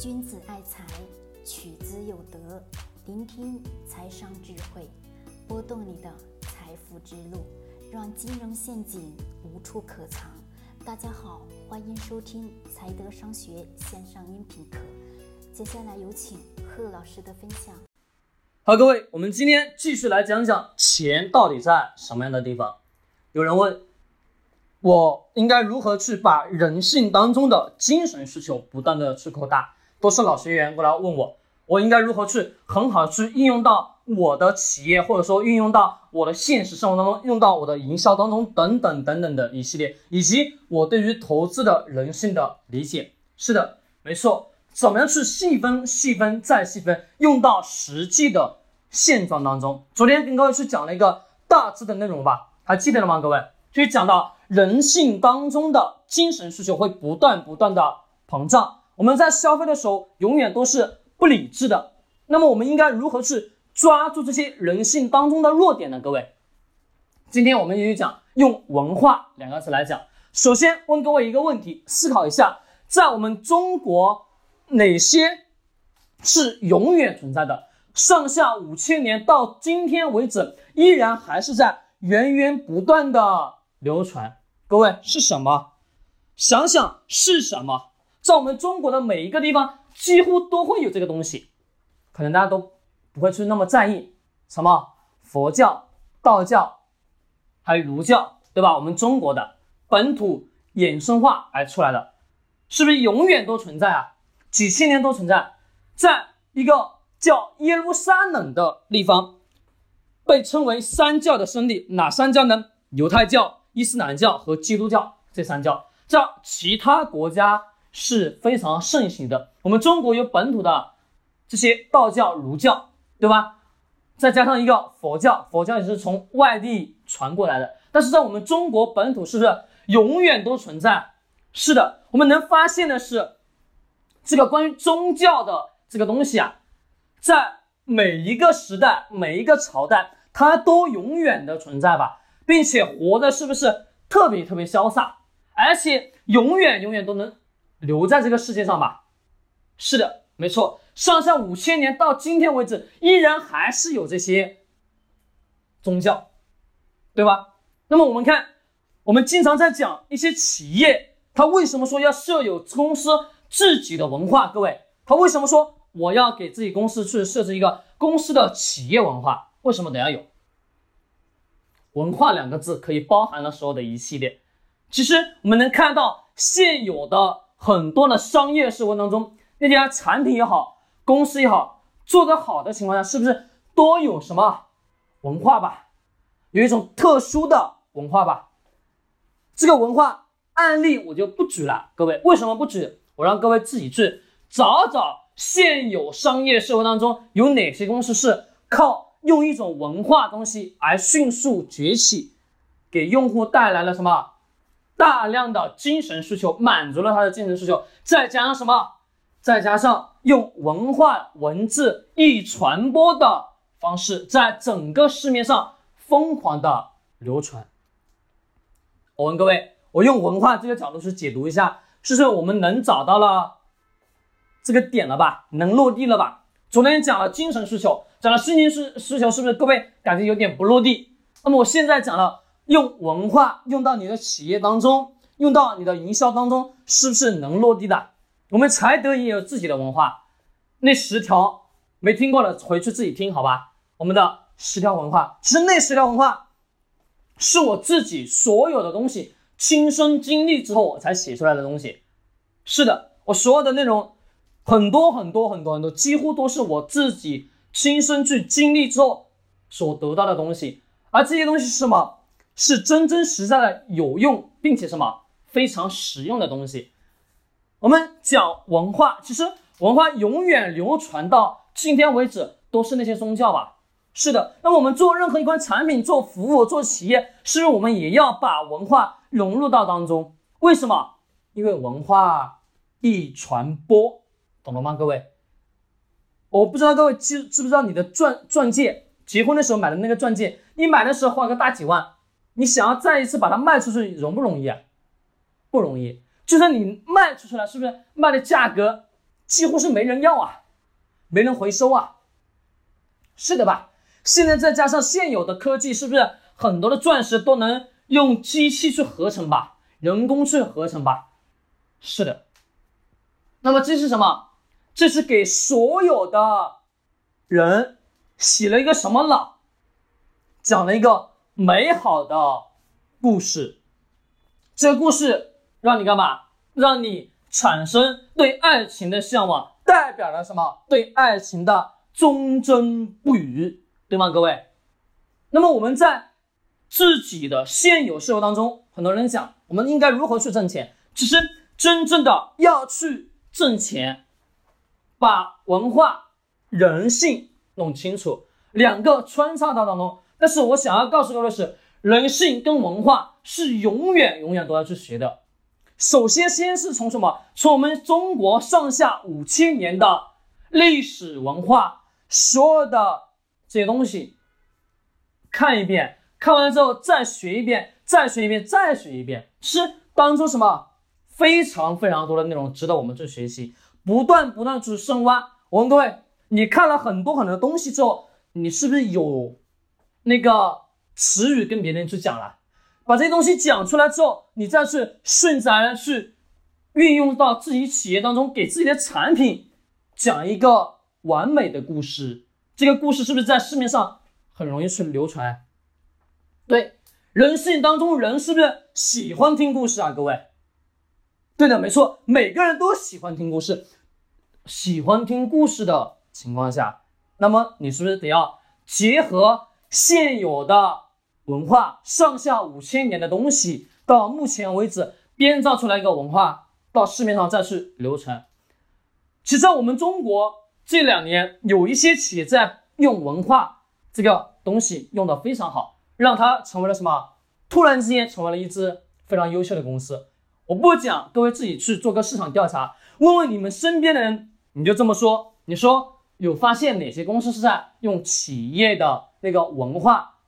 君子爱财，取之有德。聆听财商智慧，拨动你的财富之路，让金融陷阱无处可藏。大家好，欢迎收听财德商学线上音频课。接下来有请贺老师的分享。好，各位，我们今天继续来讲讲钱到底在什么样的地方。有人问。我应该如何去把人性当中的精神需求不断的去扩大？都是老学员过来问我，我应该如何去很好去应用到我的企业，或者说运用到我的现实生活当中，用到我的营销当中等等等等的一系列，以及我对于投资的人性的理解。是的，没错，怎么样去细分、细分再细分，用到实际的现状当中？昨天跟各位去讲了一个大致的内容吧，还记得了吗？各位，去讲到。人性当中的精神需求会不断不断的膨胀，我们在消费的时候永远都是不理智的。那么我们应该如何去抓住这些人性当中的弱点呢？各位，今天我们继续讲用文化两个词来讲。首先问各位一个问题，思考一下，在我们中国哪些是永远存在的？上下五千年到今天为止，依然还是在源源不断的流传。各位是什么？想想是什么？在我们中国的每一个地方，几乎都会有这个东西，可能大家都不会去那么在意。什么？佛教、道教，还有儒教，对吧？我们中国的本土衍生化而出来的，是不是永远都存在啊？几千年都存在，在一个叫耶路撒冷的地方，被称为三教的圣地。哪三教呢？犹太教。伊斯兰教和基督教这三教，在其他国家是非常盛行的。我们中国有本土的这些道教、儒教，对吧？再加上一个佛教，佛教也是从外地传过来的。但是在我们中国本土，是不是永远都存在？是的，我们能发现的是，这个关于宗教的这个东西啊，在每一个时代、每一个朝代，它都永远的存在吧。并且活的是不是特别特别潇洒，而且永远永远都能留在这个世界上吧？是的，没错，上下五千年到今天为止，依然还是有这些宗教，对吧？那么我们看，我们经常在讲一些企业，它为什么说要设有公司自己的文化？各位，他为什么说我要给自己公司去设置一个公司的企业文化？为什么得要有？文化两个字可以包含了所有的一系列。其实我们能看到现有的很多的商业社会当中，那家产品也好，公司也好，做得好的情况下，是不是都有什么文化吧？有一种特殊的文化吧？这个文化案例我就不举了，各位为什么不举？我让各位自己去找找现有商业社会当中有哪些公司是靠。用一种文化东西而迅速崛起，给用户带来了什么？大量的精神需求，满足了他的精神需求，再加上什么？再加上用文化文字易传播的方式，在整个市面上疯狂的流传。我问各位，我用文化这个角度去解读一下，是不是我们能找到了这个点了吧？能落地了吧？昨天讲了精神需求。讲了心灵需需求，是不是各位感觉有点不落地？那么我现在讲了，用文化用到你的企业当中，用到你的营销当中，是不是能落地的？我们财德也有自己的文化，那十条没听过的回去自己听好吧。我们的十条文化，其实那十条文化是我自己所有的东西亲身经历之后我才写出来的东西。是的，我所有的内容很多很多很多很多，几乎都是我自己。亲身去经历之后所得到的东西，而这些东西是什么？是真真实在的有用，并且什么非常实用的东西。我们讲文化，其实文化永远流传到今天为止都是那些宗教吧？是的。那我们做任何一款产品、做服务、做企业，是不是我们也要把文化融入到当中？为什么？因为文化易传播，懂了吗，各位？我不知道各位知知不知道你的钻钻戒，结婚的时候买的那个钻戒，你买的时候花个大几万，你想要再一次把它卖出去，容不容易啊？不容易。就算你卖出去了，是不是卖的价格几乎是没人要啊，没人回收啊，是的吧？现在再加上现有的科技，是不是很多的钻石都能用机器去合成吧，人工去合成吧？是的。那么这是什么？这是给所有的人洗了一个什么脑？讲了一个美好的故事。这个故事让你干嘛？让你产生对爱情的向往，代表了什么？对爱情的忠贞不渝。对吗，各位？那么我们在自己的现有生活当中，很多人讲我们应该如何去挣钱？其实真正的要去挣钱，把文化、人性弄清楚，两个穿插到当中。但是我想要告诉各位是，人性跟文化是永远永远都要去学的。首先，先是从什么？从我们中国上下五千年的历史文化，所有的。这些东西看一遍，看完之后再学一遍，再学一遍，再学一遍，是当中什么非常非常多的内容值得我们去学习，不断不断去深挖。我问各位，你看了很多很多东西之后，你是不是有那个词语跟别人去讲了？把这些东西讲出来之后，你再去顺着来去运用到自己企业当中，给自己的产品讲一个完美的故事。这个故事是不是在市面上很容易去流传？对，人性当中人是不是喜欢听故事啊？各位，对的，没错，每个人都喜欢听故事。喜欢听故事的情况下，那么你是不是得要结合现有的文化，上下五千年的东西，到目前为止编造出来一个文化，到市面上再去流传？其实我们中国。这两年有一些企业在用文化这个东西用的非常好，让它成为了什么？突然之间成为了一支非常优秀的公司。我不讲，各位自己去做个市场调查，问问你们身边的人，你就这么说。你说有发现哪些公司是在用企业的那个文化，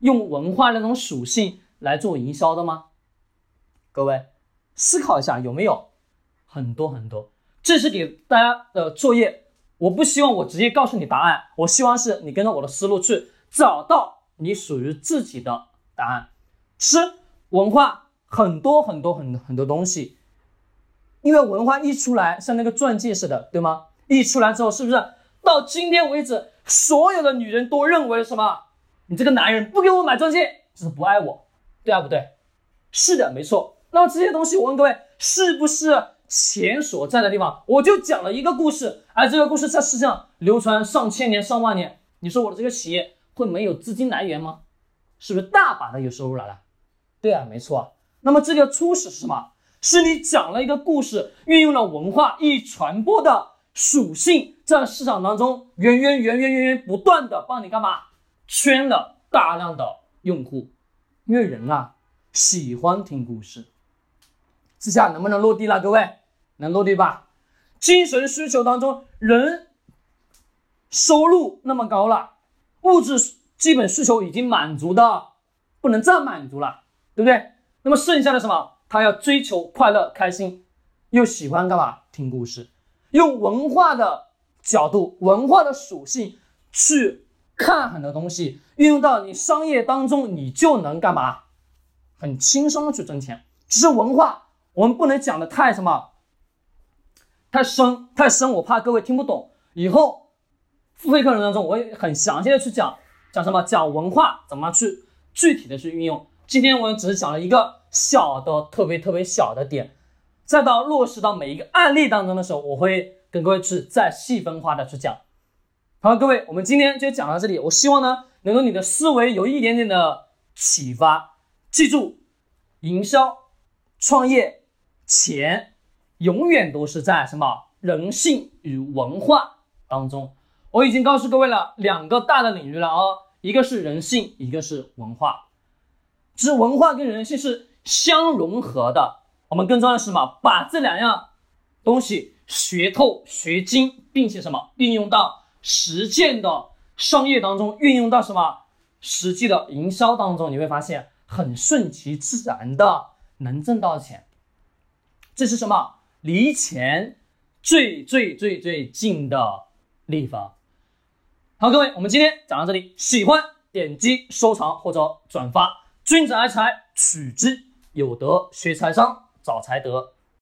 用文化那种属性来做营销的吗？各位思考一下，有没有？很多很多。这是给大家的作业。我不希望我直接告诉你答案，我希望是你跟着我的思路去找到你属于自己的答案。吃文化很多很多很很多东西，因为文化一出来，像那个钻戒似的，对吗？一出来之后，是不是到今天为止，所有的女人都认为什么？你这个男人不给我买钻戒就是不爱我，对啊不对？是的，没错。那么这些东西，我问各位，是不是？钱所在的地方，我就讲了一个故事，而这个故事在世上流传上千年、上万年。你说我的这个企业会没有资金来源吗？是不是大把的有收入来了？对啊，没错。那么这个初始是什么？是你讲了一个故事，运用了文化易传播的属性，在市场当中源源源源源源不断的帮你干嘛？圈了大量的用户，因为人啊喜欢听故事。这下能不能落地了？各位能落地吧？精神需求当中，人收入那么高了，物质基本需求已经满足的不能再满足了，对不对？那么剩下的什么？他要追求快乐、开心，又喜欢干嘛？听故事，用文化的角度、文化的属性去看很多东西，运用到你商业当中，你就能干嘛？很轻松的去挣钱。只是文化。我们不能讲的太什么，太深太深，我怕各位听不懂。以后付费课程当中，我也很详细的去讲讲什么，讲文化怎么去具体的去运用。今天我只是讲了一个小的特别特别小的点，再到落实到每一个案例当中的时候，我会跟各位去再细分化的去讲。好，各位，我们今天就讲到这里。我希望呢，能够你的思维有一点点的启发。记住，营销创业。钱永远都是在什么人性与文化当中。我已经告诉各位了两个大的领域了啊，一个是人性，一个是文化。其实文化跟人性是相融合的。我们更重要的是什么？把这两样东西学透、学精，并且什么运用到实践的商业当中，运用到什么实际的营销当中，你会发现很顺其自然的能挣到钱。这是什么？离钱最最最最近的地方。好，各位，我们今天讲到这里，喜欢点击收藏或者转发。君子爱财，取之有德；学财商，早才得